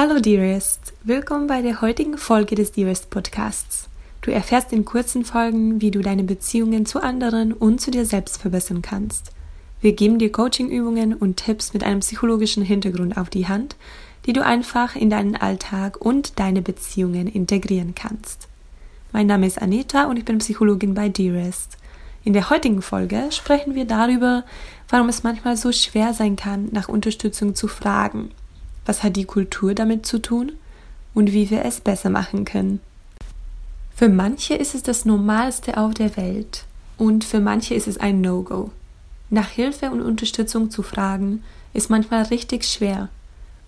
Hallo Dearest, willkommen bei der heutigen Folge des Dearest Podcasts. Du erfährst in kurzen Folgen, wie du deine Beziehungen zu anderen und zu dir selbst verbessern kannst. Wir geben dir Coachingübungen und Tipps mit einem psychologischen Hintergrund auf die Hand, die du einfach in deinen Alltag und deine Beziehungen integrieren kannst. Mein Name ist Anita und ich bin Psychologin bei Dearest. In der heutigen Folge sprechen wir darüber, warum es manchmal so schwer sein kann, nach Unterstützung zu fragen was hat die Kultur damit zu tun? Und wie wir es besser machen können. Für manche ist es das Normalste auf der Welt und für manche ist es ein No-Go. Nach Hilfe und Unterstützung zu fragen, ist manchmal richtig schwer.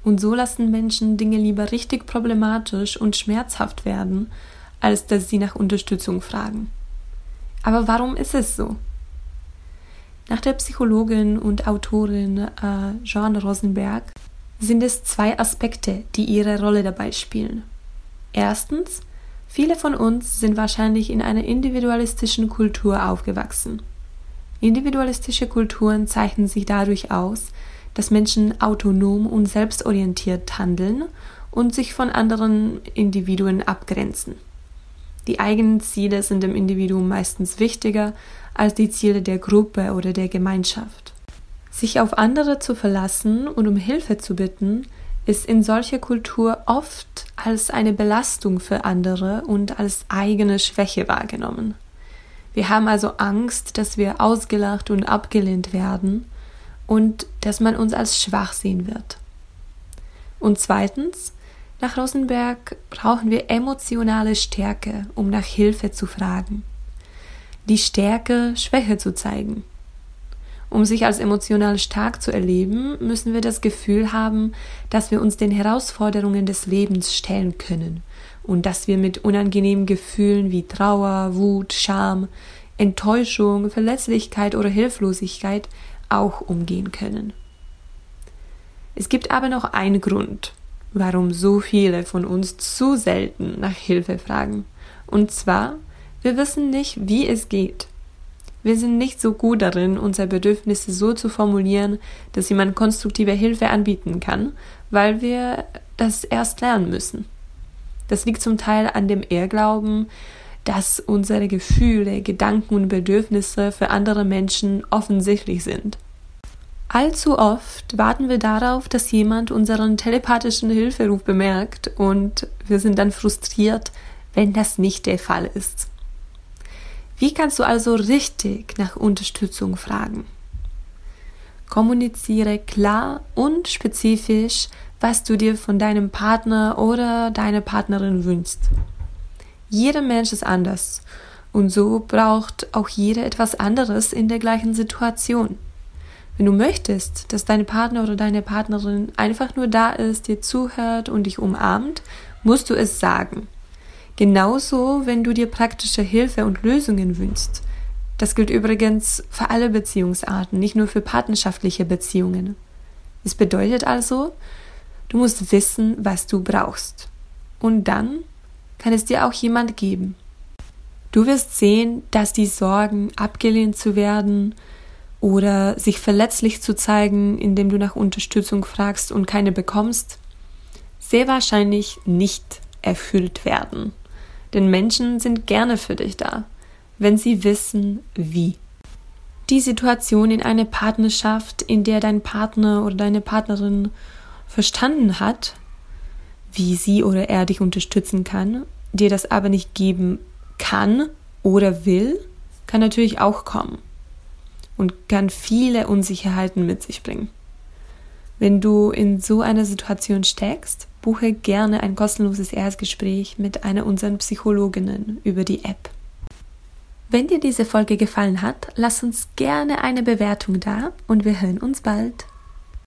Und so lassen Menschen Dinge lieber richtig problematisch und schmerzhaft werden, als dass sie nach Unterstützung fragen. Aber warum ist es so? Nach der Psychologin und Autorin äh, Joan Rosenberg sind es zwei Aspekte, die ihre Rolle dabei spielen. Erstens, viele von uns sind wahrscheinlich in einer individualistischen Kultur aufgewachsen. Individualistische Kulturen zeichnen sich dadurch aus, dass Menschen autonom und selbstorientiert handeln und sich von anderen Individuen abgrenzen. Die eigenen Ziele sind dem Individuum meistens wichtiger als die Ziele der Gruppe oder der Gemeinschaft. Sich auf andere zu verlassen und um Hilfe zu bitten, ist in solcher Kultur oft als eine Belastung für andere und als eigene Schwäche wahrgenommen. Wir haben also Angst, dass wir ausgelacht und abgelehnt werden und dass man uns als schwach sehen wird. Und zweitens, nach Rosenberg brauchen wir emotionale Stärke, um nach Hilfe zu fragen. Die Stärke, Schwäche zu zeigen. Um sich als emotional stark zu erleben, müssen wir das Gefühl haben, dass wir uns den Herausforderungen des Lebens stellen können und dass wir mit unangenehmen Gefühlen wie Trauer, Wut, Scham, Enttäuschung, Verletzlichkeit oder Hilflosigkeit auch umgehen können. Es gibt aber noch einen Grund, warum so viele von uns zu selten nach Hilfe fragen. Und zwar, wir wissen nicht, wie es geht. Wir sind nicht so gut darin, unsere Bedürfnisse so zu formulieren, dass jemand konstruktive Hilfe anbieten kann, weil wir das erst lernen müssen. Das liegt zum Teil an dem Irrglauben, dass unsere Gefühle, Gedanken und Bedürfnisse für andere Menschen offensichtlich sind. Allzu oft warten wir darauf, dass jemand unseren telepathischen Hilferuf bemerkt und wir sind dann frustriert, wenn das nicht der Fall ist. Wie kannst du also richtig nach Unterstützung fragen? Kommuniziere klar und spezifisch, was du dir von deinem Partner oder deiner Partnerin wünschst. Jeder Mensch ist anders und so braucht auch jeder etwas anderes in der gleichen Situation. Wenn du möchtest, dass dein Partner oder deine Partnerin einfach nur da ist, dir zuhört und dich umarmt, musst du es sagen. Genauso, wenn du dir praktische Hilfe und Lösungen wünschst. Das gilt übrigens für alle Beziehungsarten, nicht nur für partnerschaftliche Beziehungen. Es bedeutet also, du musst wissen, was du brauchst. Und dann kann es dir auch jemand geben. Du wirst sehen, dass die Sorgen, abgelehnt zu werden oder sich verletzlich zu zeigen, indem du nach Unterstützung fragst und keine bekommst, sehr wahrscheinlich nicht erfüllt werden. Denn Menschen sind gerne für dich da, wenn sie wissen, wie. Die Situation in einer Partnerschaft, in der dein Partner oder deine Partnerin verstanden hat, wie sie oder er dich unterstützen kann, dir das aber nicht geben kann oder will, kann natürlich auch kommen und kann viele Unsicherheiten mit sich bringen. Wenn du in so einer Situation steckst, buche gerne ein kostenloses Erstgespräch mit einer unserer Psychologinnen über die App. Wenn dir diese Folge gefallen hat, lass uns gerne eine Bewertung da und wir hören uns bald.